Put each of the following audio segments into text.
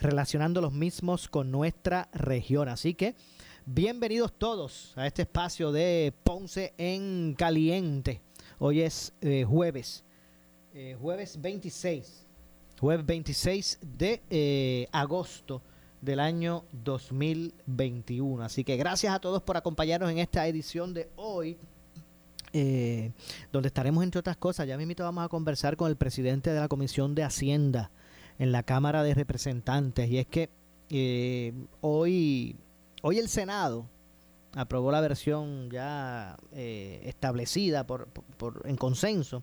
relacionando los mismos con nuestra región. Así que bienvenidos todos a este espacio de Ponce en Caliente. Hoy es eh, jueves, eh, jueves 26 jueves 26 de eh, agosto del año 2021. Así que gracias a todos por acompañarnos en esta edición de hoy. Donde estaremos entre otras cosas, ya mismo vamos a conversar con el presidente de la Comisión de Hacienda en la Cámara de Representantes. Y es que eh, hoy, hoy el Senado aprobó la versión ya establecida por, por, en consenso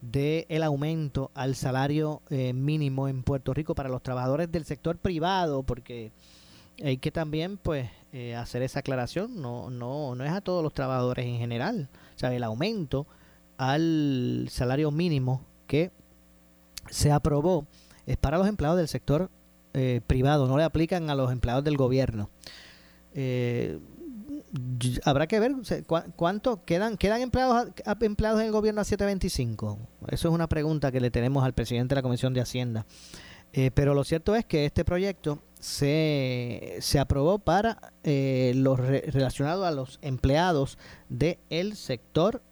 del el aumento al salario eh, mínimo en Puerto Rico para los trabajadores del sector privado, porque hay que también pues eh, hacer esa aclaración, no, no, no es a todos los trabajadores en general, o sea, el aumento al salario mínimo que se aprobó es para los empleados del sector eh, privado, no le aplican a los empleados del gobierno. Eh, habrá que ver cuánto quedan quedan empleados empleados en el gobierno a 725 eso es una pregunta que le tenemos al presidente de la comisión de hacienda. Eh, pero lo cierto es que este proyecto se, se aprobó para los relacionados a los empleados del sector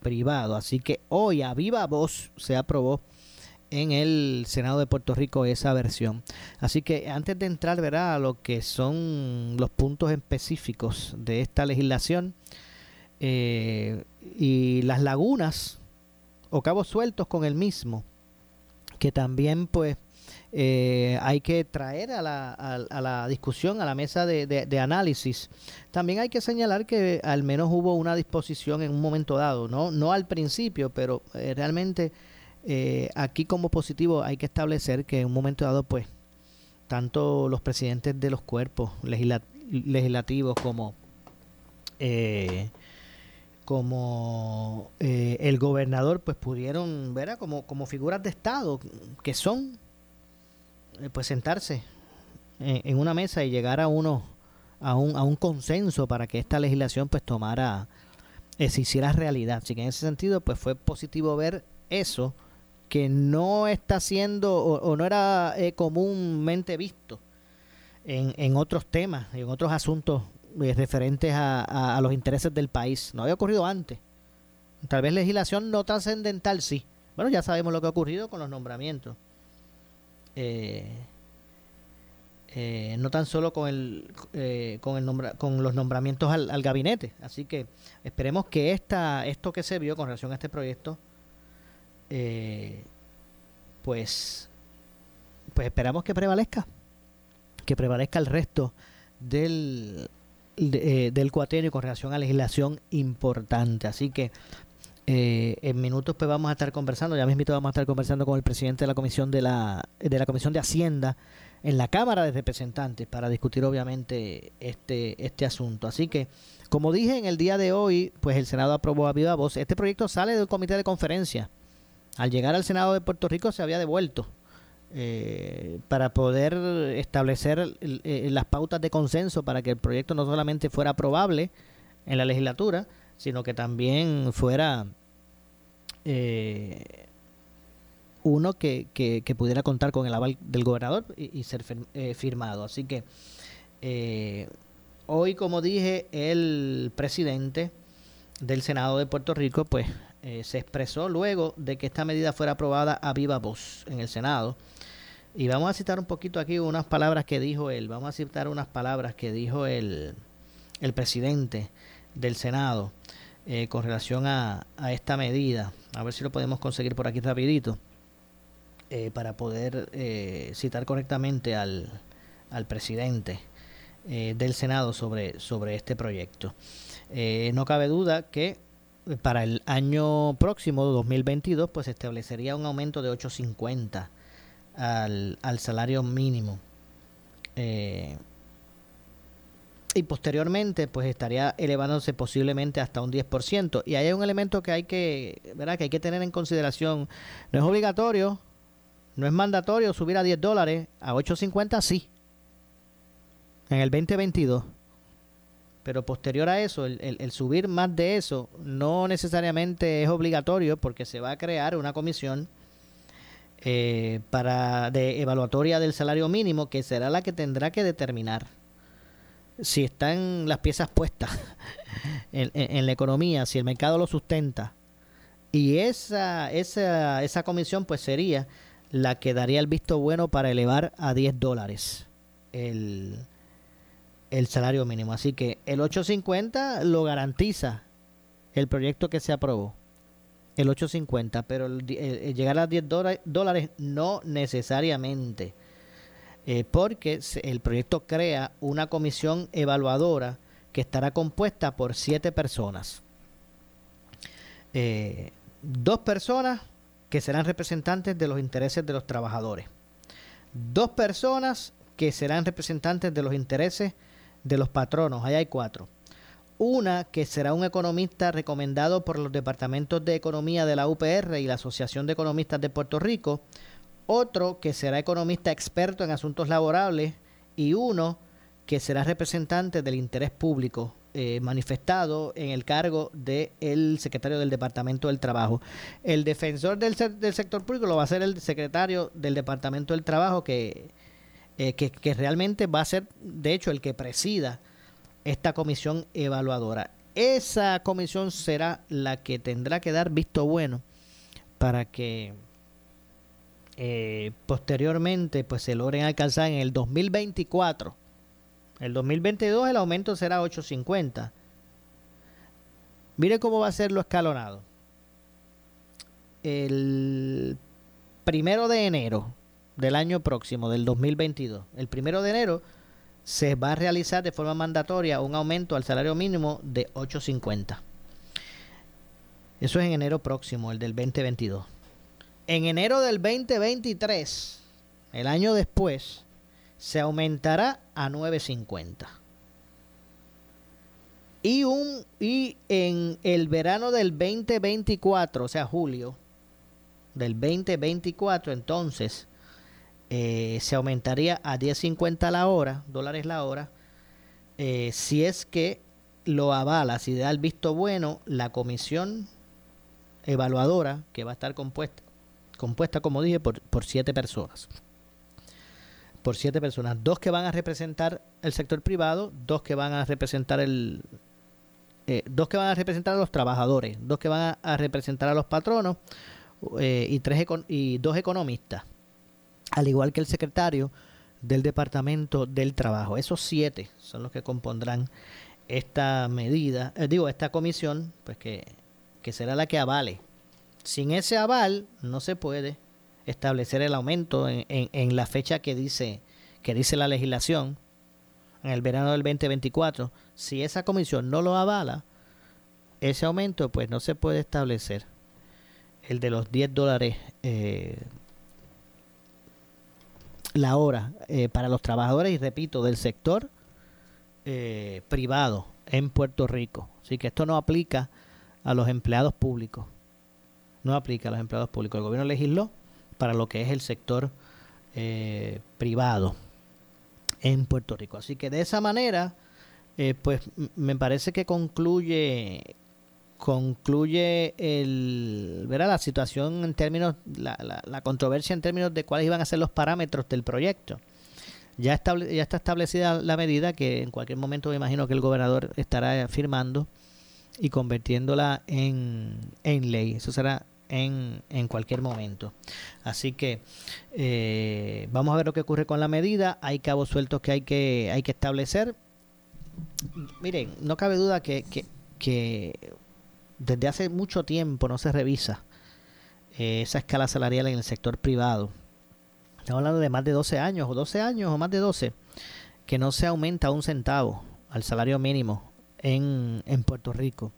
privado. Así que hoy a viva voz se aprobó en el Senado de Puerto Rico esa versión. Así que antes de entrar verá a lo que son los puntos específicos de esta legislación eh, y las lagunas o cabos sueltos con el mismo, que también pues eh, hay que traer a la, a, la, discusión, a la mesa de, de, análisis. También hay que señalar que al menos hubo una disposición en un momento dado, no, no al principio, pero eh, realmente eh, aquí como positivo hay que establecer que en un momento dado, pues, tanto los presidentes de los cuerpos legislativos como, eh, como eh, el gobernador, pues pudieron, ver como, como figuras de Estado que son, pues sentarse en, una mesa y llegar a uno a un, a un consenso para que esta legislación pues tomara, se hiciera realidad. Así que en ese sentido, pues fue positivo ver eso que no está siendo o, no era eh, comúnmente visto en, en, otros temas, en otros asuntos eh, referentes a, a, los intereses del país. No había ocurrido antes. Tal vez legislación no trascendental, sí. Bueno, ya sabemos lo que ha ocurrido con los nombramientos. Eh, no tan solo con el con el con los nombramientos al, al, gabinete así que esperemos que esta esto que se vio con relación a este proyecto eh, pues, pues esperamos que prevalezca, que prevalezca el resto del, eh, del cuatrenio con relación a legislación importante. Así que eh, en minutos pues vamos a estar conversando, ya mismo vamos a estar conversando con el presidente de la comisión de la, de la comisión de Hacienda en la Cámara de Representantes para discutir obviamente este, este asunto. Así que, como dije en el día de hoy, pues el Senado aprobó a viva voz. Este proyecto sale del comité de conferencia al llegar al Senado de Puerto Rico se había devuelto eh, para poder establecer eh, las pautas de consenso para que el proyecto no solamente fuera aprobable en la legislatura, sino que también fuera eh, uno que, que, pudiera contar con el aval del gobernador y, ser firmado. Así que hoy, como dije, el presidente del Senado de Puerto Rico, pues eh, se expresó luego de que esta medida fuera aprobada a viva voz en el Senado. Y vamos a citar un poquito aquí unas palabras que dijo él. Vamos a citar unas palabras que dijo el, el presidente del Senado. eh, con relación a, a, esta medida. A ver si lo podemos conseguir por aquí rapidito eh, para poder citar correctamente al, al presidente del Senado sobre, sobre este proyecto. no cabe duda que para el año próximo, 2022, pues establecería un aumento de 8.50 al, al salario mínimo. Eh, y posteriormente pues estaría elevándose posiblemente hasta un 10%. Y hay un elemento que hay que, ¿verdad? que hay que tener en consideración. No es obligatorio, no es mandatorio subir a 10 dólares, a 8.50 sí, en el 2022. Pero posterior a eso, el, subir más de eso no necesariamente es obligatorio porque se va a crear una comisión eh, para de evaluatoria del salario mínimo que será la que tendrá que determinar si están las piezas puestas en, la economía, si el mercado lo sustenta. Y esa, esa, esa comisión pues sería la que daría el visto bueno para elevar a 10 dólares el, el salario mínimo. Así que el 850 lo garantiza el proyecto que se aprobó. El 850, pero el, llegar a 10 dólares no necesariamente eh, porque el proyecto crea una comisión evaluadora que estará compuesta por siete personas. Eh, dos personas que serán representantes de los intereses de los trabajadores. Dos personas que serán representantes de los intereses de los patronos. Ahí hay cuatro. Una que será un economista recomendado por los departamentos de economía de la UPR y la Asociación de Economistas de Puerto Rico otro que será economista experto en asuntos laborables y uno que será representante del interés público eh, manifestado en el cargo del secretario del Departamento del Trabajo. El defensor del, del, sector público lo va a ser el secretario del Departamento del Trabajo que, eh, que, realmente va a ser, de hecho, el que presida esta comisión evaluadora. Esa comisión será la que tendrá que dar visto bueno para que eh, posteriormente pues se logren alcanzar en el 2024. El 2022 el aumento será 8.50. Mire cómo va a ser lo escalonado. El primero de enero del año próximo, del 2022, el primero de enero se va a realizar de forma mandatoria un aumento al salario mínimo de 8.50. Eso es en enero próximo, el del 2022. En enero del 2023, el año después, se aumentará a 9.50. Y, un, y en el verano del 2024, o sea, julio del 2024, entonces eh, se aumentaría a 10.50 la hora, dólares la hora, eh, si es que lo avala, si da el visto bueno la comisión evaluadora que va a estar compuesta compuesta, como dije, por, por siete personas. Por siete personas. Dos que van a representar el sector privado, dos que van a representar el... Eh, dos que van a representar a los trabajadores, dos que van a, representar a los patronos eh, y, tres y dos economistas, al igual que el secretario del Departamento del Trabajo. Esos siete son los que compondrán esta medida, eh, digo, esta comisión, pues que, que será la que avale sin ese aval no se puede establecer el aumento en, la fecha que dice, que dice la legislación, en el verano del 2024. Si esa comisión no lo avala, ese aumento pues no se puede establecer. El de los 10 dólares eh, la hora eh, para los trabajadores, y repito, del sector eh, privado en Puerto Rico. Así que esto no aplica a los empleados públicos no aplica a los empleados públicos. El gobierno legisló para lo que es el sector eh, privado en Puerto Rico. Así que de esa manera, pues me parece que concluye concluye el verá la situación en términos la, la, controversia en términos de cuáles iban a ser los parámetros del proyecto ya, ya está establecida la medida que en cualquier momento me imagino que el gobernador estará firmando y convirtiéndola en, en ley eso será en, en cualquier momento. Así que eh, vamos a ver lo que ocurre con la medida. Hay cabos sueltos que hay que, hay que establecer. Miren, no cabe duda que, que, desde hace mucho tiempo no se revisa eh, esa escala salarial en el sector privado. Estamos hablando de más de 12 años, o 12 años, o más de 12, que no se aumenta un centavo al salario mínimo en, en Puerto Rico.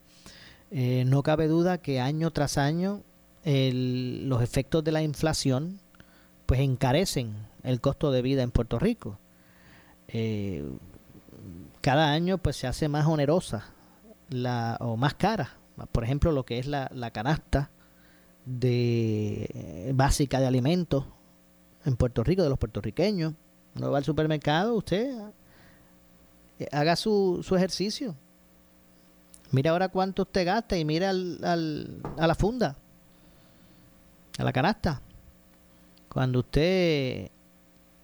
Eh, no cabe duda que año tras año los efectos de la inflación pues encarecen el costo de vida en Puerto Rico. Eh, cada año pues se hace más onerosa o más cara, por ejemplo lo que es la, la canasta de básica de alimentos en Puerto Rico de los puertorriqueños. Uno va al supermercado, usted eh, haga su, su ejercicio. Mira ahora cuánto usted gasta y mira al, al, a la funda, a la canasta. Cuando usted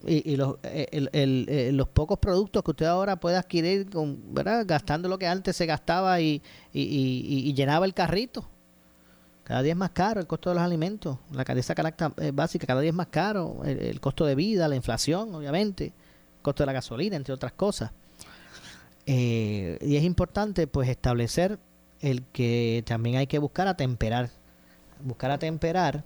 y, los, eh, eh, los pocos productos que usted ahora puede adquirir con, gastando lo que antes se gastaba y, y, llenaba el carrito. Cada día es más caro el costo de los alimentos, la esa canasta básica cada día es más caro, el, costo de vida, la inflación, obviamente, el costo de la gasolina, entre otras cosas. Eh, y es importante pues establecer el que también hay que buscar atemperar, buscar atemperar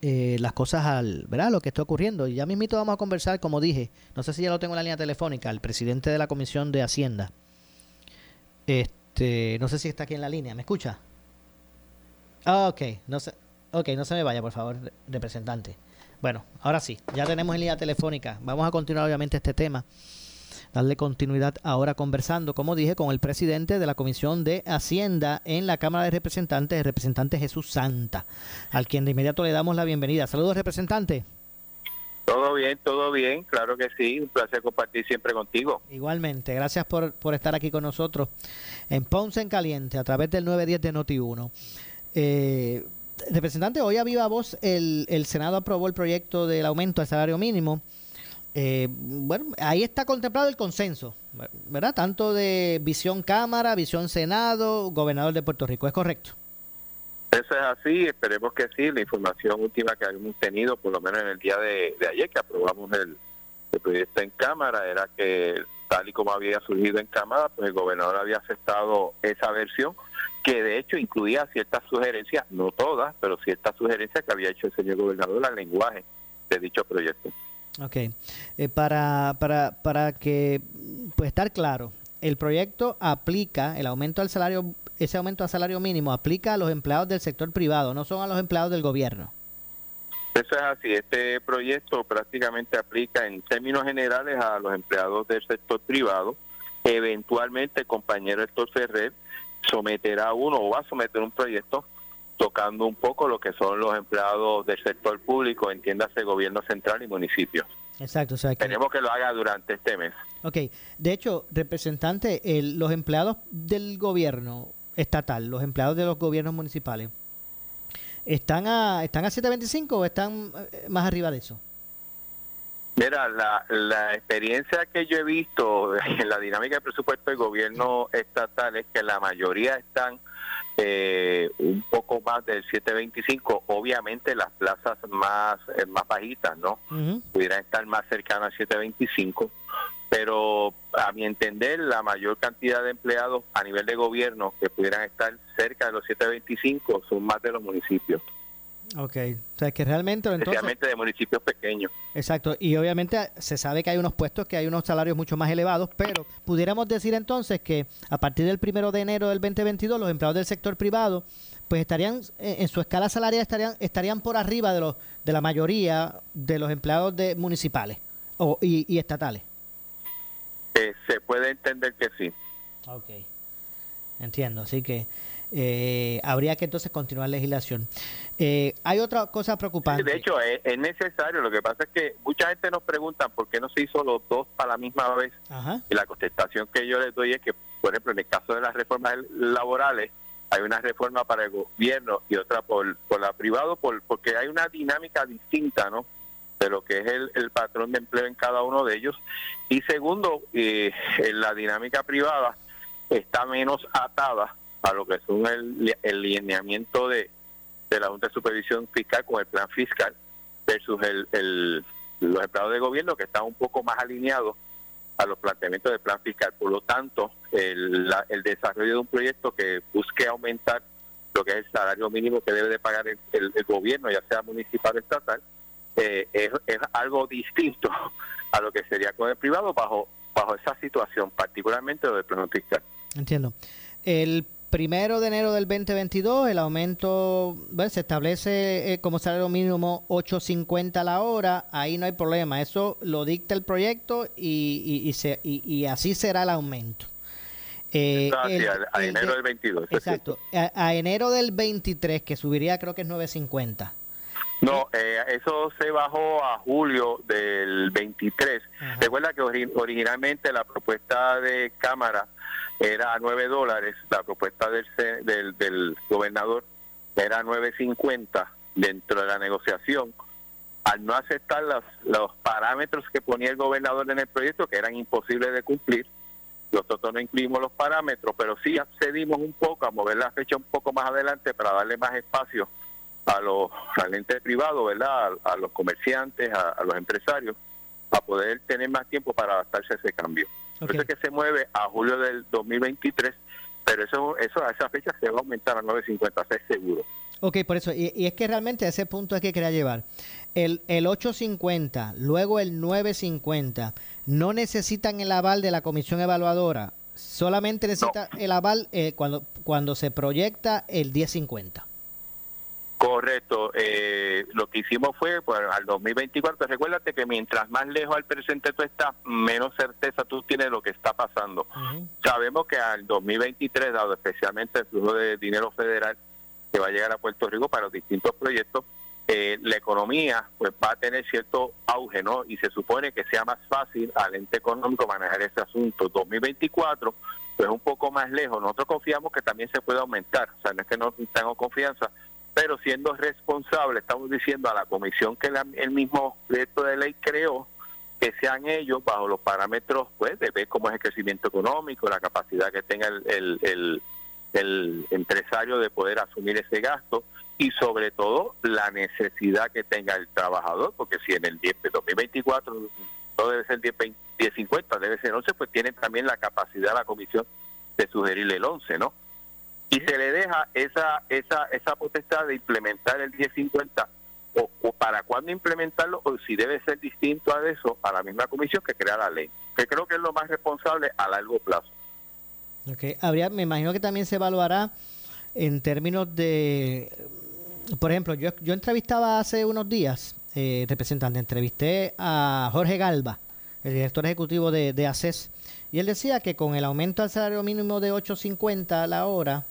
eh, las cosas al, ¿verdad? Lo que está ocurriendo. Y ya mismito vamos a conversar, como dije, no sé si ya lo tengo en la línea telefónica, el presidente de la Comisión de Hacienda. Este, no sé si está aquí en la línea, ¿me escucha? Ah, ok, no se, ok, no se me vaya, por favor, representante. Bueno, ahora sí, ya tenemos en línea telefónica. Vamos a continuar obviamente este tema darle continuidad ahora conversando, como dije, con el presidente de la Comisión de Hacienda en la Cámara de Representantes, el representante Jesús Santa, al quien de inmediato le damos la bienvenida. Saludos, representante. Todo bien, todo bien, claro que sí, un placer compartir siempre contigo. Igualmente, gracias por, por estar aquí con nosotros en Ponce en Caliente a través del 910 de Noti1. Eh, representante, hoy a viva voz el, el Senado aprobó el proyecto del aumento del salario mínimo eh, bueno, ahí está contemplado el consenso, ¿verdad? Tanto de visión Cámara, visión Senado, gobernador de Puerto Rico, ¿es correcto? Eso es así, esperemos que sí. La información última que hemos tenido, por lo menos en el día de, ayer que aprobamos el, proyecto en Cámara, era que tal y como había surgido en Cámara, pues el gobernador había aceptado esa versión, que de hecho incluía ciertas sugerencias, no todas, pero ciertas sugerencias que había hecho el señor gobernador al lenguaje de dicho proyecto. Ok. Eh, para, para, para que, pues estar claro, el proyecto aplica, el aumento al salario, ese aumento al salario mínimo aplica a los empleados del sector privado, no son a los empleados del gobierno. Eso es así, este proyecto prácticamente aplica en términos generales a los empleados del sector privado. Eventualmente el compañero Héctor Ferrer someterá uno o va a someter un proyecto tocando un poco lo que son los empleados del sector público, entiéndase gobierno central y municipios. Exacto, o sea que... Tenemos que lo haga durante este mes. Ok, de hecho, representante, los empleados del gobierno estatal, los empleados de los gobiernos municipales, ¿están a, están a 725 o están eh, más arriba de eso? Mira, la, la experiencia que yo he visto en la dinámica de presupuesto del gobierno estatal es que la mayoría están eh, un poco más del 725, obviamente las plazas más eh, más bajitas, ¿no? Pudieran estar más cercanas al 725, pero a mi entender la mayor cantidad de empleados a nivel de gobierno que pudieran estar cerca de los 725 son más de los municipios. Ok, o sea que realmente... Especialmente de municipios pequeños. Exacto, y obviamente se sabe que hay unos puestos que hay unos salarios mucho más elevados, pero pudiéramos decir entonces que a partir del primero de enero del 2022 los empleados del sector privado pues estarían eh, en su escala salarial estarían estarían por arriba de los de la mayoría de los empleados de municipales o, y, estatales. Eh, se puede entender que sí. Ok, entiendo, así que eh, habría que entonces continuar legislación. Eh, hay otra cosa preocupante. de hecho, es, necesario. Lo que pasa es que mucha gente nos pregunta por qué no se hizo los dos para la misma vez. Y la contestación que yo les doy es que, por ejemplo, en el caso de las reformas laborales, hay una reforma para el gobierno y otra por, por la privado, por, porque hay una dinámica distinta, ¿no? de lo que es el, patrón de empleo en cada uno de ellos. Y segundo, eh, en la dinámica privada está menos atada a lo que son el, el lineamiento de, de la Junta de Supervisión Fiscal con el plan fiscal versus el, el, los empleados de gobierno que están un poco más alineados a los planteamientos del plan fiscal. Por lo tanto, el, el desarrollo de un proyecto que busque aumentar lo que es el salario mínimo que debe de pagar el, gobierno, ya sea municipal o estatal, eh, es, es, algo distinto a lo que sería con el privado bajo bajo esa situación, particularmente lo del plano fiscal. Entiendo. El primero de enero del 2022 el aumento bueno, se establece eh, como salario mínimo 8.50 la hora, ahí no hay problema, eso lo dicta el proyecto y, y, se, y así será el aumento. Eh, a, enero del 22. Exacto. A, enero del 23, que subiría creo que es 9.50. No, eh, eso se bajó a julio del 23. Recuerda que originalmente la propuesta de Cámara era a 9 dólares, la propuesta del, del, del gobernador era 9.50 dentro de la negociación. Al no aceptar los, los parámetros que ponía el gobernador en el proyecto, que eran imposibles de cumplir, nosotros no incluimos los parámetros, pero sí accedimos un poco a mover la fecha un poco más adelante para darle más espacio a los al ente privado, ¿verdad? A, los comerciantes, a, los empresarios, a poder tener más tiempo para adaptarse a ese cambio. Por eso es que se mueve a julio del 2023, pero eso, eso a esa fecha se va a aumentar a 9.50, es seguro. Ok, por eso, y, es que realmente a ese punto es que quería llevar. El, el 8.50, luego el 9.50, no necesitan el aval de la comisión evaluadora, solamente necesita el aval eh, cuando, cuando se proyecta el 10.50. Correcto. Eh, lo que hicimos fue, pues, al 2024, recuérdate que mientras más lejos al presente tú estás, menos certeza tú tienes de lo que está pasando. Sabemos que al 2023, dado especialmente el flujo de dinero federal que va a llegar a Puerto Rico para los distintos proyectos, eh, la economía pues va a tener cierto auge, ¿no? Y se supone que sea más fácil al ente económico manejar ese asunto. 2024, pues un poco más lejos. Nosotros confiamos que también se puede aumentar. O sea, no es que no tengo confianza, pero siendo responsable, estamos diciendo a la comisión que el mismo proyecto de ley creó, que sean ellos bajo los parámetros pues de ver cómo es el crecimiento económico, la capacidad que tenga el, el, el, empresario de poder asumir ese gasto y sobre todo la necesidad que tenga el trabajador, porque si en el 10, 2024 no debe ser 10, 10, 50, debe ser 11, pues tiene también la capacidad la comisión de sugerirle el 11, ¿no? Y se le deja esa esa esa potestad de implementar el 1050 o, o para cuándo implementarlo o si debe ser distinto a eso a la misma comisión que crea la ley que creo que es lo más responsable a largo plazo okay. habría me imagino que también se evaluará en términos de por ejemplo yo yo entrevistaba hace unos días eh, representante entrevisté a Jorge Galva el director ejecutivo de, de ACES y él decía que con el aumento al salario mínimo de 8.50 a la hora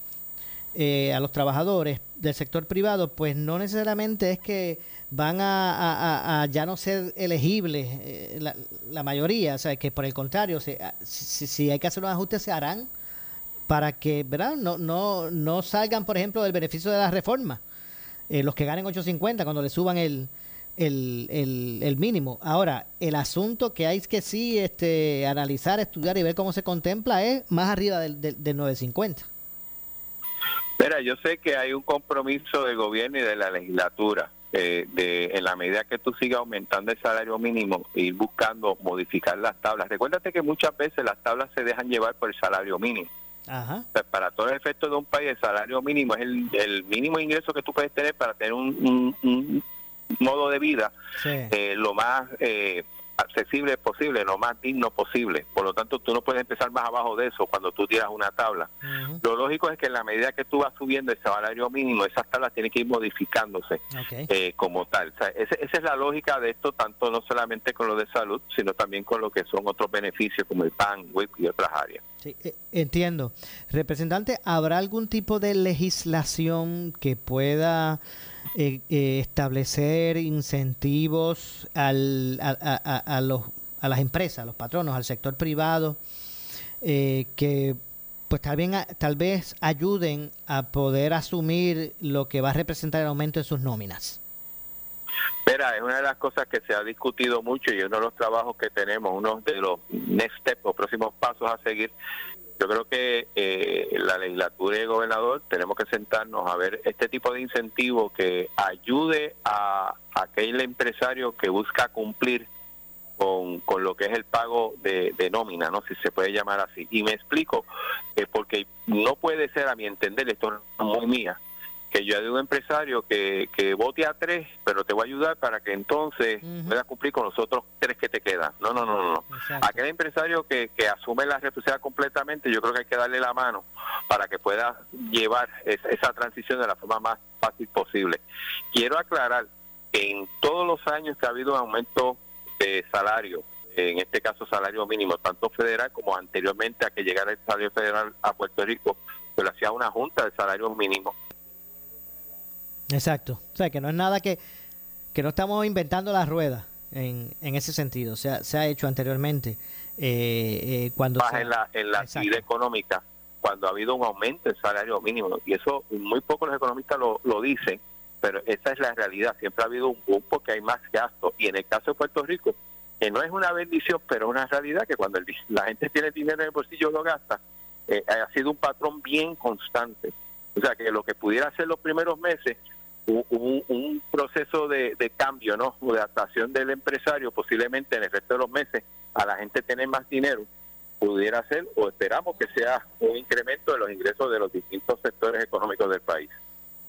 eh, a los trabajadores del sector privado, pues no necesariamente es que van a, ya no ser elegibles eh, la, mayoría, o sea, que por el contrario, si, si, hay que hacer unos ajustes, se harán para que ¿verdad? No, no, no salgan, por ejemplo, del beneficio de la reforma, eh, los que ganen 8.50 cuando le suban el, el, el, mínimo. Ahora, el asunto que hay que sí este, analizar, estudiar y ver cómo se contempla es más arriba del, del, del 9.50. Mira, yo sé que hay un compromiso del gobierno y de la legislatura eh, de, en la medida que tú sigas aumentando el salario mínimo, ir buscando modificar las tablas. Recuérdate que muchas veces las tablas se dejan llevar por el salario mínimo. para todos los efectos de un país, el salario mínimo es el, mínimo ingreso que tú puedes tener para tener un, modo de vida eh, lo más eh, accesible posible, lo más digno posible. Por lo tanto, tú no puedes empezar más abajo de eso cuando tú tiras una tabla. Lo lógico es que en la medida que tú vas subiendo ese salario mínimo, esas tablas tienen que ir modificándose eh, como tal. esa, es la lógica de esto, tanto no solamente con lo de salud, sino también con lo que son otros beneficios como el PAN, WIC y otras áreas. Sí, eh, entiendo. Representante, ¿habrá algún tipo de legislación que pueda eh, eh, establecer incentivos al, a, los, a las empresas, a los patronos, al sector privado, eh, que pues tal vez, tal vez ayuden a poder asumir lo que va a representar el aumento de sus nóminas. Mira, es una de las cosas que se ha discutido mucho y uno de los trabajos que tenemos, uno de los next steps o próximos pasos a seguir, yo creo que eh, la legislatura y el gobernador tenemos que sentarnos a ver este tipo de incentivo que ayude a, aquel empresario que busca cumplir con, con lo que es el pago de, nómina, no si se puede llamar así. Y me explico, eh, porque no puede ser, a mi entender, esto no es muy mía, que yo de un empresario que, que vote a tres, pero te voy a ayudar para que entonces puedas cumplir con los otros tres que te quedan. No, no, no, no. Aquel empresario que, que asume la responsabilidad completamente, yo creo que hay que darle la mano para que pueda llevar esa transición de la forma más fácil posible. Quiero aclarar que en todos los años que ha habido un aumento de salario, en este caso salario mínimo, tanto federal como anteriormente a que llegara el salario federal a Puerto Rico, se lo hacía una junta de salario mínimo Exacto. O sea, que no es nada que, que no estamos inventando la rueda en, en ese sentido. O sea, se ha hecho anteriormente. Eh, eh, cuando en la, en la actividad económica, cuando ha habido un aumento del salario mínimo. Y eso muy pocos los economistas lo, lo dicen, pero esa es la realidad. Siempre ha habido un boom porque hay más gastos. Y en el caso de Puerto Rico, que no es una bendición, pero es una realidad que cuando la gente tiene dinero en el bolsillo lo gasta, eh, ha sido un patrón bien constante. O sea, que lo que pudiera ser los primeros meses un, un proceso de, cambio, ¿no? de adaptación del empresario, posiblemente en el resto de los meses, a la gente tener más dinero, pudiera ser, o esperamos que sea un incremento de los ingresos de los distintos sectores económicos del país.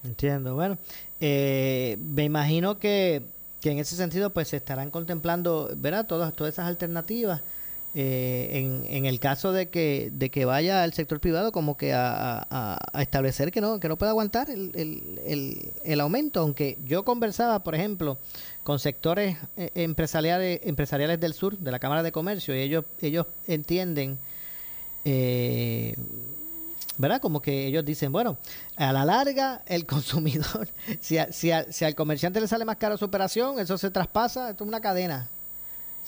Entiendo, bueno, eh, me imagino que, que en ese sentido pues se estarán contemplando, ¿verdad? Todas, todas esas alternativas eh, en, en, el caso de que, de que vaya al sector privado como que a, a, establecer que no, que no puede aguantar el, el, el, aumento, aunque yo conversaba, por ejemplo, con sectores eh, empresariales, empresariales del sur, de la Cámara de Comercio, y ellos, ellos entienden, eh, ¿verdad? Como que ellos dicen, bueno, a la larga el consumidor, si, si, si al comerciante le sale más caro su operación, eso se traspasa, esto es una cadena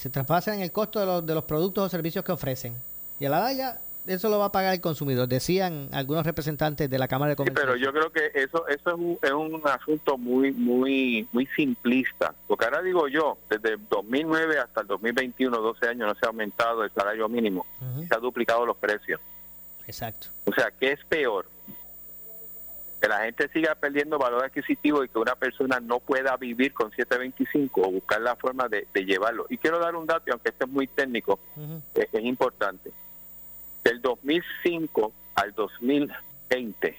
se traspasan en el costo de los, de los productos o servicios que ofrecen. Y a la valla eso lo va a pagar el consumidor, decían algunos representantes de la Cámara de Comercio. Sí, pero yo creo que eso eso es un, es un asunto muy muy muy simplista, porque ahora digo yo, desde 2009 hasta el 2021, 12 años no se ha aumentado el salario mínimo, se ha duplicado los precios. Exacto. O sea, ¿qué es peor? Que la gente siga perdiendo valor adquisitivo y que una persona no pueda vivir con 725 o buscar la forma de, llevarlo. Y quiero dar un dato, aunque este es muy técnico, es, es importante. Del 2005 al 2020,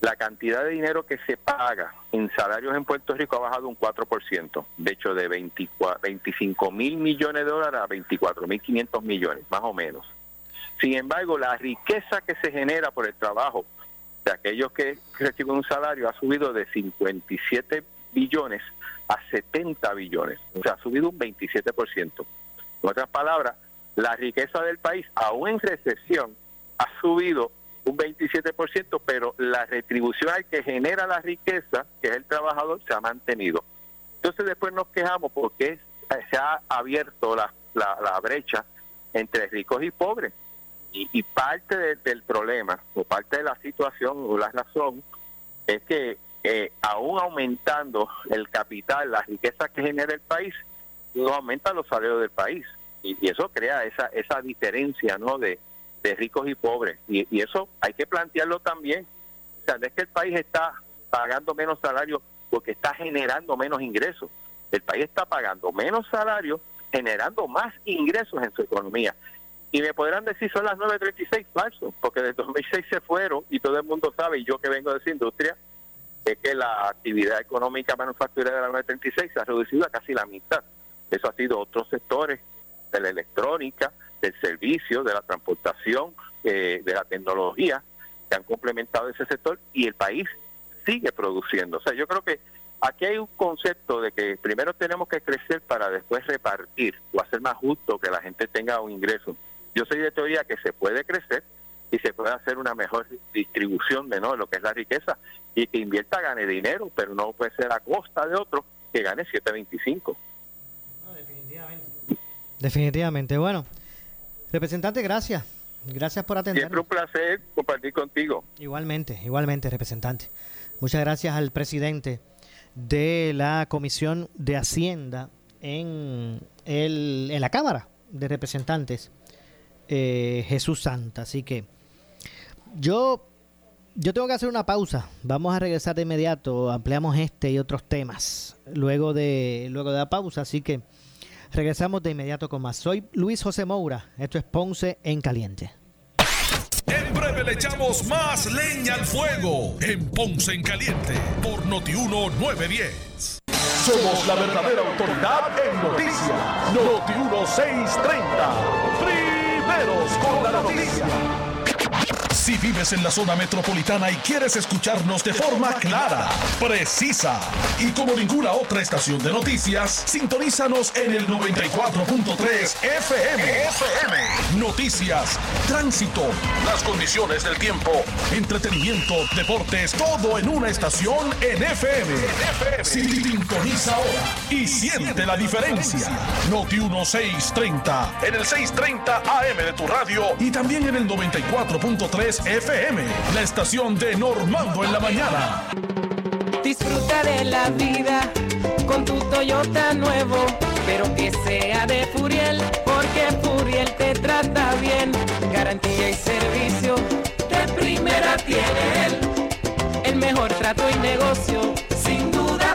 la cantidad de dinero que se paga en salarios en Puerto Rico ha bajado un 4%, de hecho de 24, 25 mil millones de dólares a 24 mil 500 millones, más o menos. Sin embargo, la riqueza que se genera por el trabajo de aquellos que reciben un salario ha subido de 57 billones a 70 billones, o sea, ha subido un 27%. En otras palabras, la riqueza del país, aún en recesión, ha subido un 27%, pero la retribución al que genera la riqueza, que es el trabajador, se ha mantenido. Entonces después nos quejamos porque se ha abierto la, la brecha entre ricos y pobres. Y, parte del problema, o parte de la situación, o la razón, es que eh, aún aumentando el capital, la riqueza que genera el país, no aumenta los salarios del país. Y, eso crea esa, esa diferencia ¿no? de, ricos y pobres. Y, y, eso hay que plantearlo también. O sea, no es que el país está pagando menos salario porque está generando menos ingresos. El país está pagando menos salario, generando más ingresos en su economía. Y me podrán decir, son las 9.36, falso, porque desde 2006 se fueron y todo el mundo sabe, y yo que vengo de esa industria, es que la actividad económica manufacturera de la 936 se ha reducido a casi la mitad. Eso ha sido otros sectores de la electrónica, del servicio, de la transportación, eh, de la tecnología, que han complementado ese sector y el país sigue produciendo. O sea, yo creo que aquí hay un concepto de que primero tenemos que crecer para después repartir o hacer más justo que la gente tenga un ingreso. Yo soy de teoría que se puede crecer y se puede hacer una mejor distribución de ¿no? lo que es la riqueza y que invierta gane dinero, pero no puede ser a costa de otro que gane 725. definitivamente. Definitivamente. Bueno, representante, gracias. Gracias por atender. Siempre un placer compartir contigo. Igualmente, igualmente, representante. Muchas gracias al presidente de la Comisión de Hacienda en, el, en la Cámara de Representantes eh, Jesús Santa. Así que yo, yo tengo que hacer una pausa. Vamos a regresar de inmediato. Ampliamos este y otros temas luego de, luego de la pausa. Así que Regresamos de inmediato con más. Soy Luis José Moura. Esto es Ponce en Caliente. En breve le echamos más leña al fuego en Ponce en Caliente por Notiuno 910. Somos la verdadera autoridad en noticias. Noti 1630. Primeros con la noticia. Si vives en la zona metropolitana y quieres escucharnos de forma clara, precisa y como ninguna otra estación de noticias, sintonízanos en el 94.3 FM. FM. Noticias, tránsito, las condiciones del tiempo, entretenimiento, deportes, todo en una estación en FM. Sintoniza ahora y siente la diferencia. Noti 1630 en el 630 AM de tu radio y también en el 94.3 FM, la estación de Normando en la mañana. Disfruta de la vida con tu Toyota nuevo, pero que sea de Furiel, porque Furiel te trata bien. Garantía y servicio de primera tiene él. El mejor trato y negocio, sin duda.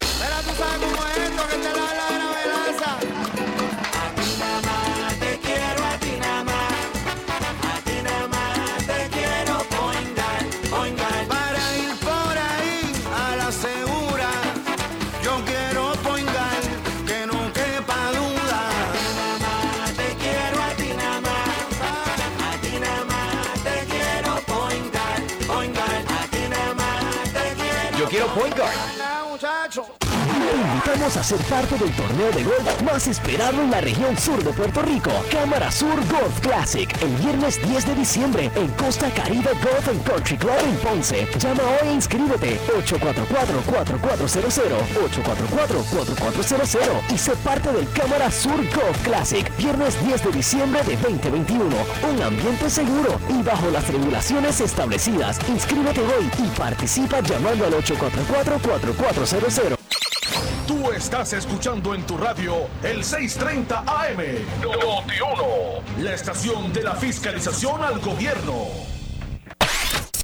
Pero tú sabes cómo es a ser parte del torneo de golf más esperado en la región sur de Puerto Rico, Cámara Sur Golf Classic, el viernes 10 de diciembre en Costa Caribe Golf and Country Club en Ponce. Llama hoy e inscríbete 844-4400, 844-4400 y sé parte del Cámara Sur Golf Classic, viernes 10 de diciembre de 2021. Un ambiente seguro y bajo las regulaciones establecidas. Inscríbete hoy y participa llamando al 844-4400. Estás escuchando en tu radio el 630 AM. Noti 1. La estación de la fiscalización al gobierno.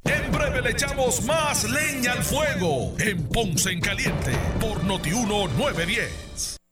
En breve le echamos más leña al fuego en Ponce en Caliente por Noti 1 910.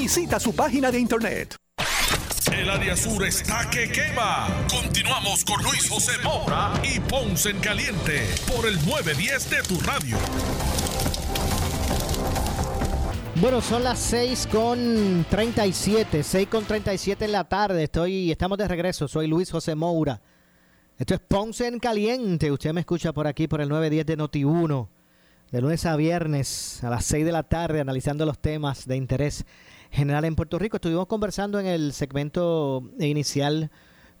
Visita su página de internet. El área sur está que quema. Continuamos con Luis José Moura y Ponce en Caliente por el 910 de tu radio. Bueno, son las 6 con 37, 6 con 37 en la tarde. Estoy, estamos de regreso. Soy Luis José Moura. Esto es Ponce en Caliente. Usted me escucha por aquí por el 910 de Noti1. De lunes a viernes a las 6 de la tarde analizando los temas de interés general en Puerto Rico. Estuvimos conversando en el segmento inicial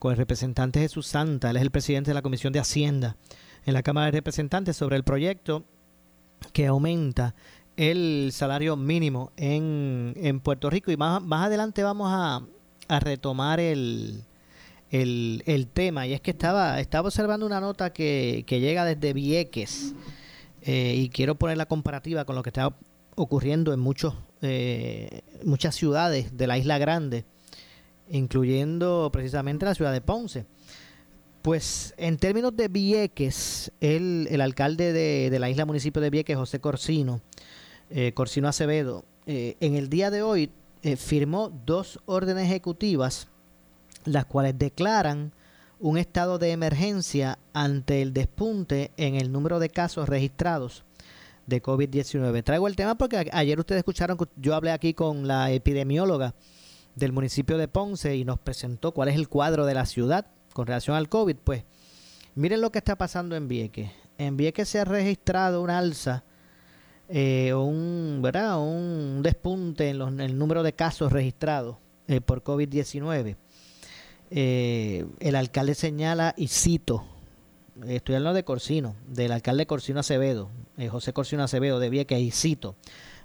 con el representante Jesús Santa, él es el presidente de la Comisión de Hacienda en la Cámara de Representantes sobre el proyecto que aumenta el salario mínimo en, en Puerto Rico y más, más adelante vamos a, a retomar el, el, tema y es que estaba, estaba observando una nota que, que llega desde Vieques eh, y quiero poner la comparativa con lo que está ocurriendo en muchos eh, muchas ciudades de la Isla Grande, incluyendo precisamente la ciudad de Ponce. Pues en términos de Vieques, el, el alcalde de, de, la isla municipio de Vieques, José Corsino, eh, Corsino Acevedo, eh, en el día de hoy firmó dos órdenes ejecutivas, las cuales declaran un estado de emergencia ante el despunte en el número de casos registrados de COVID-19. Traigo el tema porque ayer ustedes escucharon que yo hablé aquí con la epidemióloga del municipio de Ponce y nos presentó cuál es el cuadro de la ciudad con relación al COVID. Pues miren lo que está pasando en Vieques. En Vieques se ha registrado un alza eh, un, ¿verdad? un despunte en, los, en, el número de casos registrados eh, por COVID-19. Eh, el alcalde señala, y cito, estoy hablando de Corsino, del alcalde Corsino Acevedo, eh, José Corsino Acevedo de Vieques, y cito,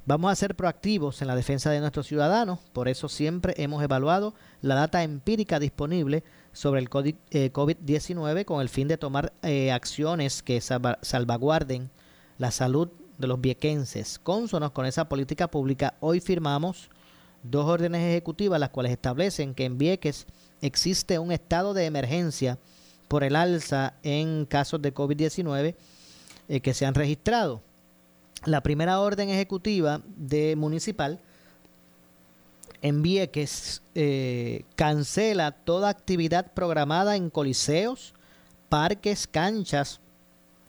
vamos a ser proactivos en la defensa de nuestros ciudadanos, por eso siempre hemos evaluado la data empírica disponible sobre el COVID-19 eh, con el fin de tomar eh, acciones que salvaguarden la salud de los viequenses. Cónsonos con esa política pública, hoy firmamos dos órdenes ejecutivas las cuales establecen que en Vieques existe un estado de emergencia por el alza en casos de COVID-19 eh, que se han registrado. La primera orden ejecutiva de municipal en Vieques eh, cancela toda actividad programada en coliseos, parques, canchas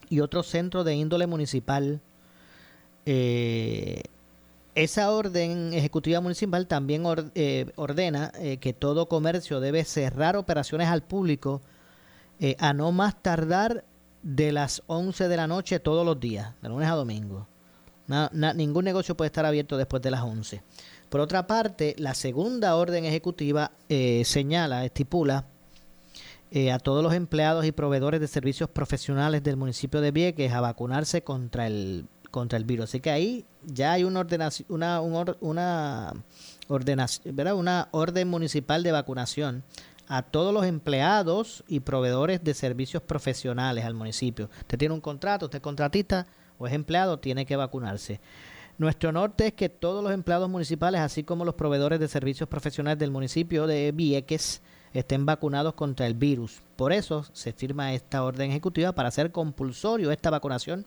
y otros centros de índole municipal. Eh, esa orden ejecutiva municipal también eh, ordena que todo comercio debe cerrar operaciones al público eh, a no más tardar de las 11 de la noche todos los días, de lunes a domingo. Ningún negocio puede estar abierto después de las 11. Por otra parte, la segunda orden ejecutiva señala, estipula a todos los empleados y proveedores de servicios profesionales del municipio de Vieques a vacunarse contra el contra el virus. Así que ahí ya hay una ordenación, una, una, una ordenación, ¿verdad? Una orden municipal de vacunación a todos los empleados y proveedores de servicios profesionales al municipio. Usted tiene un contrato, usted es contratista o es empleado, tiene que vacunarse. Nuestro norte es que todos los empleados municipales, así como los proveedores de servicios profesionales del municipio de Vieques, estén vacunados contra el virus. Por eso se firma esta orden ejecutiva para hacer compulsorio esta vacunación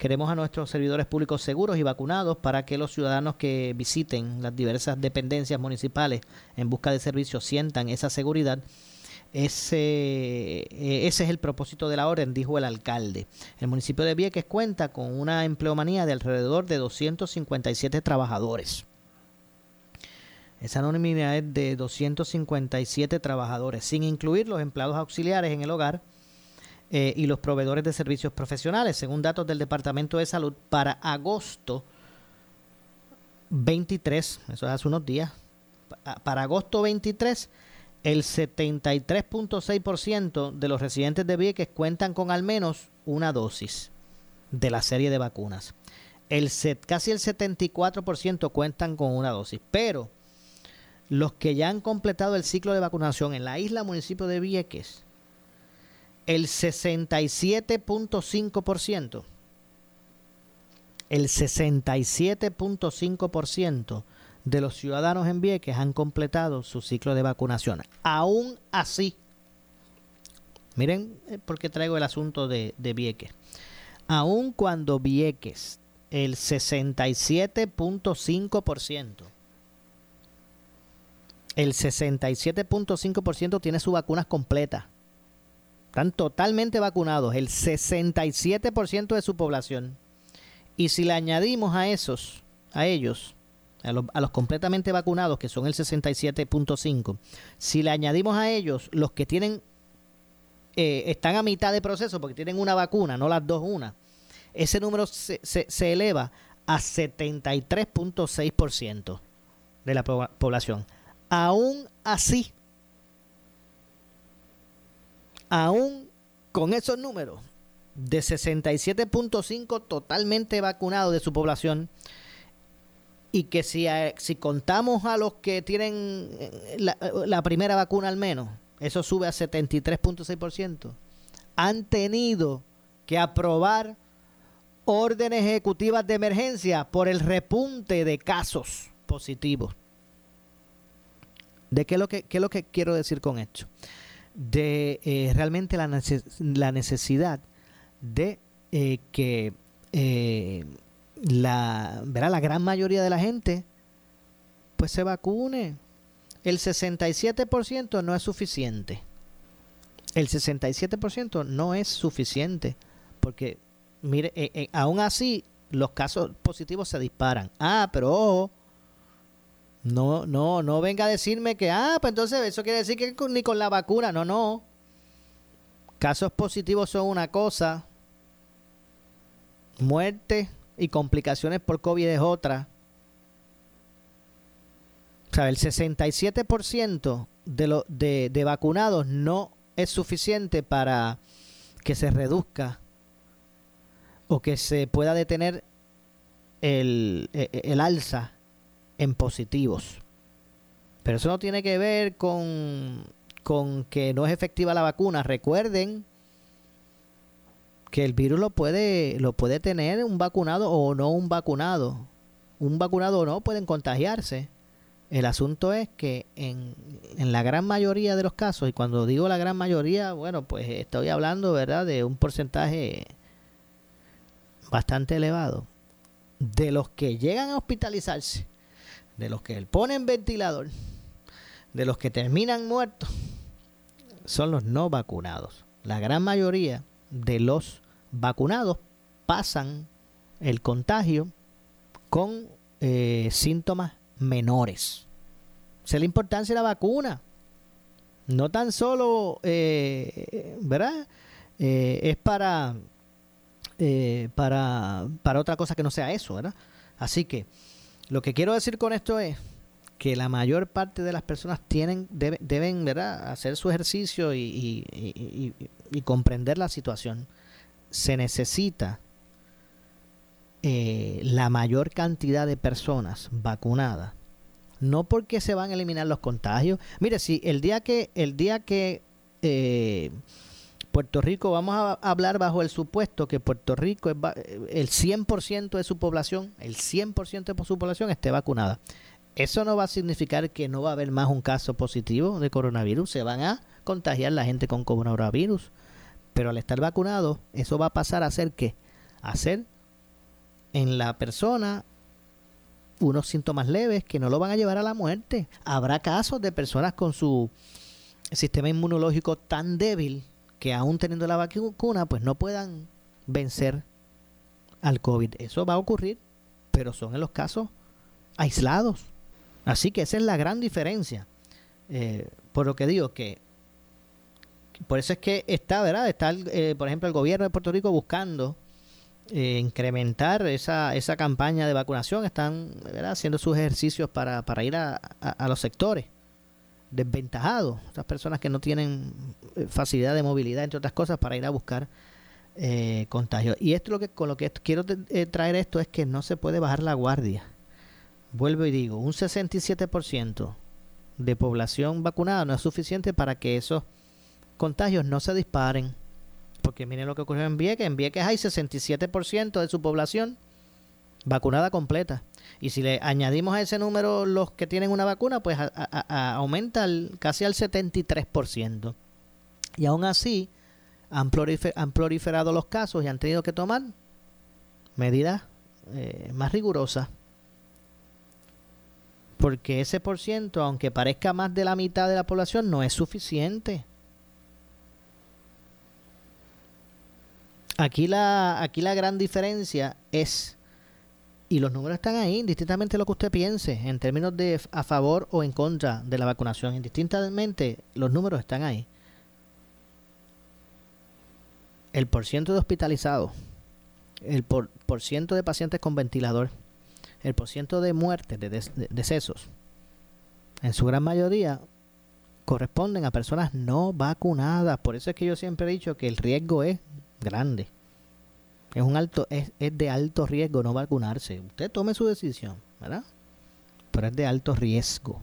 Queremos a nuestros servidores públicos seguros y vacunados para que los ciudadanos que visiten las diversas dependencias municipales en busca de servicios sientan esa seguridad. Ese, eh, es el propósito de la orden, dijo el alcalde. El municipio de Vieques cuenta con una empleomanía de alrededor de 257 trabajadores. Esa anonimidad es de 257 trabajadores, sin incluir los empleados auxiliares en el hogar, eh, y los proveedores de servicios profesionales. Según datos del Departamento de Salud, para agosto 23, eso es hace unos días, para agosto 23, el 73.6% de los residentes de Vieques cuentan con al menos una dosis de la serie de vacunas. El casi el 74% cuentan con una dosis, pero los que ya han completado el ciclo de vacunación en la isla municipio de Vieques, el 67.5%, el 67.5% de los ciudadanos en Vieques han completado su ciclo de vacunación. Aún así, miren eh, por qué traigo el asunto de, de Vieques. Aún cuando Vieques, el 67.5%, el 67.5% tiene sus vacunas completas. Están totalmente vacunados, el 67% de su población. Y si le añadimos a esos, a ellos, a los, completamente vacunados, que son el 67.5, si le añadimos a ellos los que tienen, eh, están a mitad de proceso porque tienen una vacuna, no las dos una, ese número se, se eleva a 73.6% de la población. Aún así, aún con esos números de 67.5 totalmente vacunados de su población, y que si, eh, si contamos a los que tienen eh, la, la primera vacuna al menos, eso sube a 73.6%, han tenido que aprobar órdenes ejecutivas de emergencia por el repunte de casos positivos. ¿De qué es lo que, qué es lo que quiero decir con esto? De eh, realmente la, la, necesidad de eh, que eh, la, ¿verdad? la gran mayoría de la gente pues se vacune. El 67% no es suficiente. El 67% no es suficiente porque, mire, aún así los casos positivos se disparan. Ah, pero ojo, no, no, no venga a decirme que, ah, pues entonces eso quiere decir que ni con la vacuna, no, no. Casos positivos son una cosa, muerte y complicaciones por COVID es otra. O sea, el 67% de, lo, de, vacunados no es suficiente para que se reduzca o que se pueda detener el, el, el alza en positivos. Pero eso no tiene que ver con, con que no es efectiva la vacuna. Recuerden que el virus lo puede, lo puede tener un vacunado o no un vacunado. Un vacunado o no pueden contagiarse. El asunto es que en, en, la gran mayoría de los casos, y cuando digo la gran mayoría, bueno, pues estoy hablando, ¿verdad?, de un porcentaje bastante elevado, de los que llegan a hospitalizarse de los que ponen ventilador, de los que terminan muertos, son los no vacunados. La gran mayoría de los vacunados pasan el contagio con eh, síntomas menores. Esa es la importancia de la vacuna. No tan solo, eh, ¿verdad? Eh, es para, para, para otra cosa que no sea eso, ¿verdad? Así que lo que quiero decir con esto es que la mayor parte de las personas tienen deben ¿verdad? hacer su ejercicio y, comprender la situación. Se necesita eh, la mayor cantidad de personas vacunadas. No porque se van a eliminar los contagios. Mire, si el día que el día que eh, Puerto Rico, vamos a hablar bajo el supuesto que Puerto Rico, es el 100% de su población, el 100% de su población esté vacunada. Eso no va a significar que no va a haber más un caso positivo de coronavirus. Se van a contagiar la gente con coronavirus. Pero al estar vacunado, eso va a pasar a ser que a ser en la persona unos síntomas leves que no lo van a llevar a la muerte. Habrá casos de personas con su sistema inmunológico tan débil que aún teniendo la vacuna, pues no puedan vencer al COVID. Eso va a ocurrir, pero son en los casos aislados. Así que esa es la gran diferencia. Eh, por lo que digo que por eso es que está, ¿verdad? Está, eh, por ejemplo, el gobierno de Puerto Rico buscando eh, incrementar esa, esa campaña de vacunación. Están haciendo sus ejercicios para, para ir a, a los sectores desventajados, esas personas que no tienen eh, facilidad de movilidad, entre otras cosas, para ir a buscar eh, contagios. Y esto lo que con lo que quiero eh, traer esto es que no se puede bajar la guardia. Vuelvo y digo, un 67% de población vacunada no es suficiente para que esos contagios no se disparen. Porque miren lo que ocurrió en Vieques. En Vieques hay 67% de su población vacunada completa. Y si le añadimos a ese número los que tienen una vacuna, pues aumenta casi al 73%. Y aún así han, proliferado los casos y han tenido que tomar medidas eh, más rigurosas. Porque ese por ciento, aunque parezca más de la mitad de la población, no es suficiente. Aquí la, aquí la gran diferencia es, y los números están ahí, indistintamente lo que usted piense, en términos de a favor o en contra de la vacunación, indistintamente los números están ahí. El porciento de hospitalizados, el por, ciento de pacientes con ventilador, el porciento de muertes, de decesos, en su gran mayoría corresponden a personas no vacunadas. Por eso es que yo siempre he dicho que el riesgo es grande. Es un alto, es, es de alto riesgo no vacunarse. Usted tome su decisión, ¿verdad? Pero es de alto riesgo.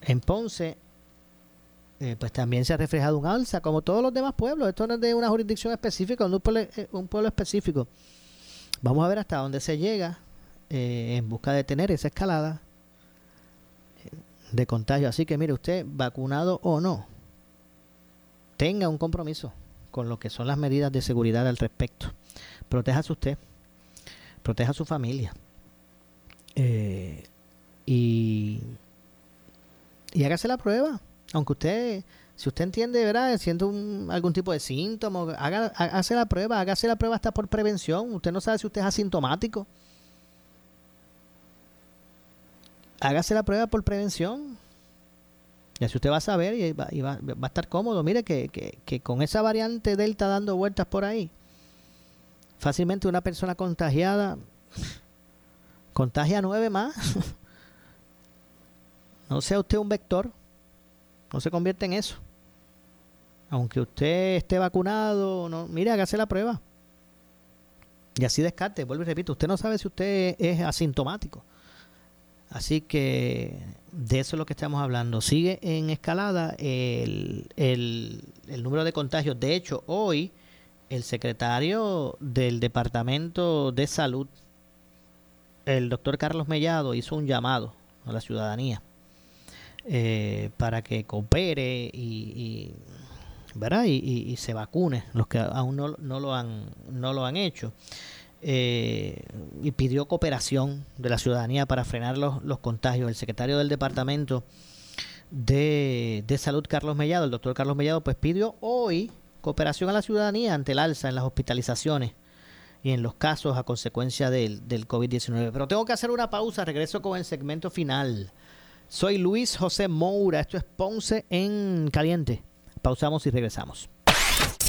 En Ponce, eh, pues también se ha reflejado un alza, como todos los demás pueblos. Esto no es de una jurisdicción específica, un pueblo, eh, un pueblo específico. Vamos a ver hasta dónde se llega eh, en busca de tener esa escalada de contagio. Así que mire usted, vacunado o no, tenga un compromiso con lo que son las medidas de seguridad al respecto. Proteja a usted, proteja a su familia. Eh, y, hágase la prueba. Aunque usted, si usted entiende, ¿verdad? Siendo algún tipo de síntoma, haga, hágase la prueba, hágase la prueba hasta por prevención. Usted no sabe si usted es asintomático. Hágase la prueba por prevención. Y así usted va a saber y va, a estar cómodo. Mire que, que, con esa variante Delta dando vueltas por ahí, fácilmente una persona contagiada contagia nueve más. no sea usted un vector, no se convierte en eso. Aunque usted esté vacunado, no, mire, hágase la prueba. Y así descarte, vuelvo y repito, usted no sabe si usted es asintomático. Así que de eso es lo que estamos hablando. Sigue en escalada el, el, número de contagios. De hecho, hoy el secretario del Departamento de Salud, el doctor Carlos Mellado, hizo un llamado a la ciudadanía eh, para que coopere y, ¿verdad? Y, se vacune los que aún no, no, lo han no lo han hecho eh, y pidió cooperación de la ciudadanía para frenar los, los contagios. El secretario del Departamento de, Salud, Carlos Mellado, el doctor Carlos Mellado, pues pidió hoy cooperación a la ciudadanía ante el alza en las hospitalizaciones y en los casos a consecuencia del, del COVID-19. Pero tengo que hacer una pausa, regreso con el segmento final. Soy Luis José Moura, esto es Ponce en Caliente. Pausamos y regresamos.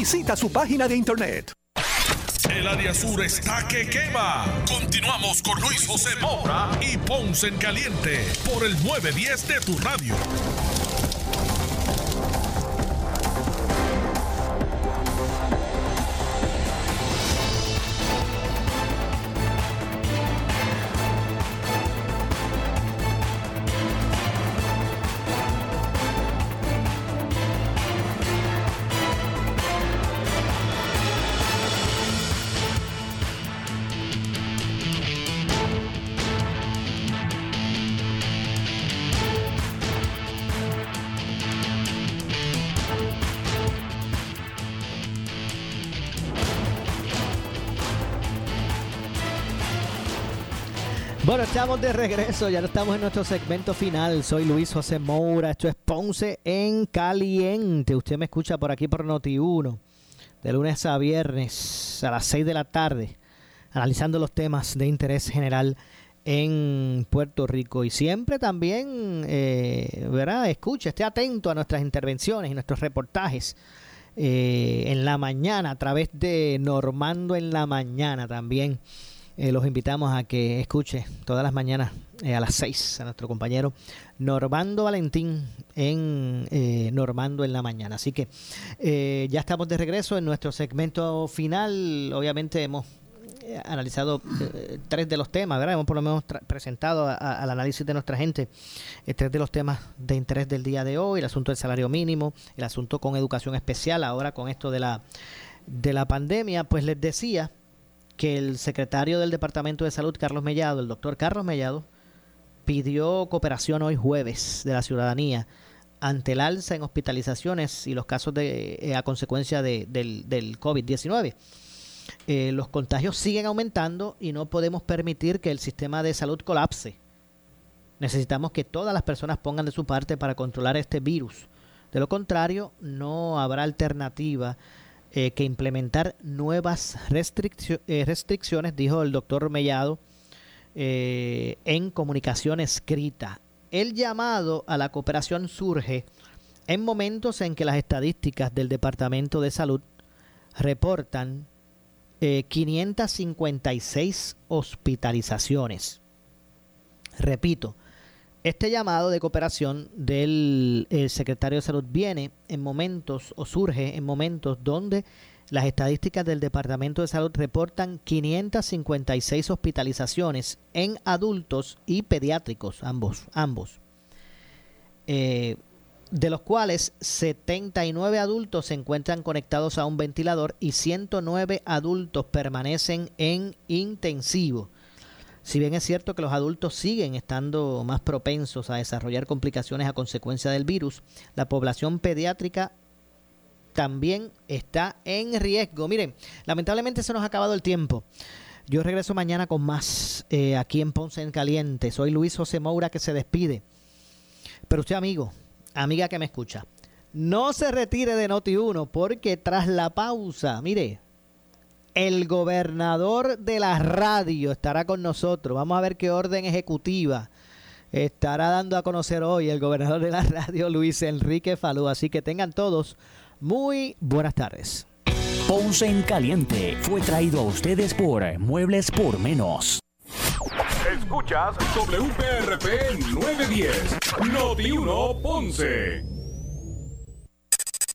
Visita su página de internet. El área sur está que quema. Continuamos con Luis José Moura y Ponce en Caliente por el 910 de tu radio. Estamos de regreso, ya estamos en nuestro segmento final. Soy Luis José Moura, esto es Ponce en Caliente. Usted me escucha por aquí por Noti1, de lunes a viernes a las 6 de la tarde, analizando los temas de interés general en Puerto Rico. Y siempre también, eh, ¿verdad? Escuche, esté atento a nuestras intervenciones y nuestros reportajes eh, en la mañana a través de Normando en la mañana también. Eh, los invitamos a que escuche todas las mañanas eh, a las 6 a nuestro compañero Normando Valentín en eh, Normando en la mañana. Así que ya estamos de regreso en nuestro segmento final. Obviamente hemos analizado tres de los temas, ¿verdad? Hemos por lo menos presentado al análisis de nuestra gente tres de los temas de interés del día de hoy, el asunto del salario mínimo, el asunto con educación especial, ahora con esto de la, de la pandemia, pues les decía que el secretario del Departamento de Salud, Carlos Mellado, el doctor Carlos Mellado, pidió cooperación hoy jueves de la ciudadanía ante el alza en hospitalizaciones y los casos de, eh, a consecuencia de, del, del COVID-19. Eh, los contagios siguen aumentando y no podemos permitir que el sistema de salud colapse. Necesitamos que todas las personas pongan de su parte para controlar este virus. De lo contrario, no habrá alternativa eh, que implementar nuevas eh, restricciones, dijo el doctor Mellado, eh, en comunicación escrita. El llamado a la cooperación surge en momentos en que las estadísticas del Departamento de Salud reportan 556 hospitalizaciones. Repito, este llamado de cooperación del secretario de Salud viene en momentos o surge en momentos donde las estadísticas del Departamento de Salud reportan 556 hospitalizaciones en adultos y pediátricos, ambos, ambos. Eh, de los cuales 79 adultos se encuentran conectados a un ventilador y 109 adultos permanecen en intensivo. Si bien es cierto que los adultos siguen estando más propensos a desarrollar complicaciones a consecuencia del virus, la población pediátrica también está en riesgo. Miren, lamentablemente se nos ha acabado el tiempo. Yo regreso mañana con más eh, aquí en Ponce en Caliente. Soy Luis José Moura que se despide. Pero usted, amigo, amiga que me escucha, no se retire de Noti1 porque tras la pausa, mire, el gobernador de la radio estará con nosotros. Vamos a ver qué orden ejecutiva estará dando a conocer hoy el gobernador de la radio, Luis Enrique Falú. Así que tengan todos muy buenas tardes. Ponce en Caliente fue traído a ustedes por Muebles por Menos. Escuchas WPRP 910, Noti 1 Ponce.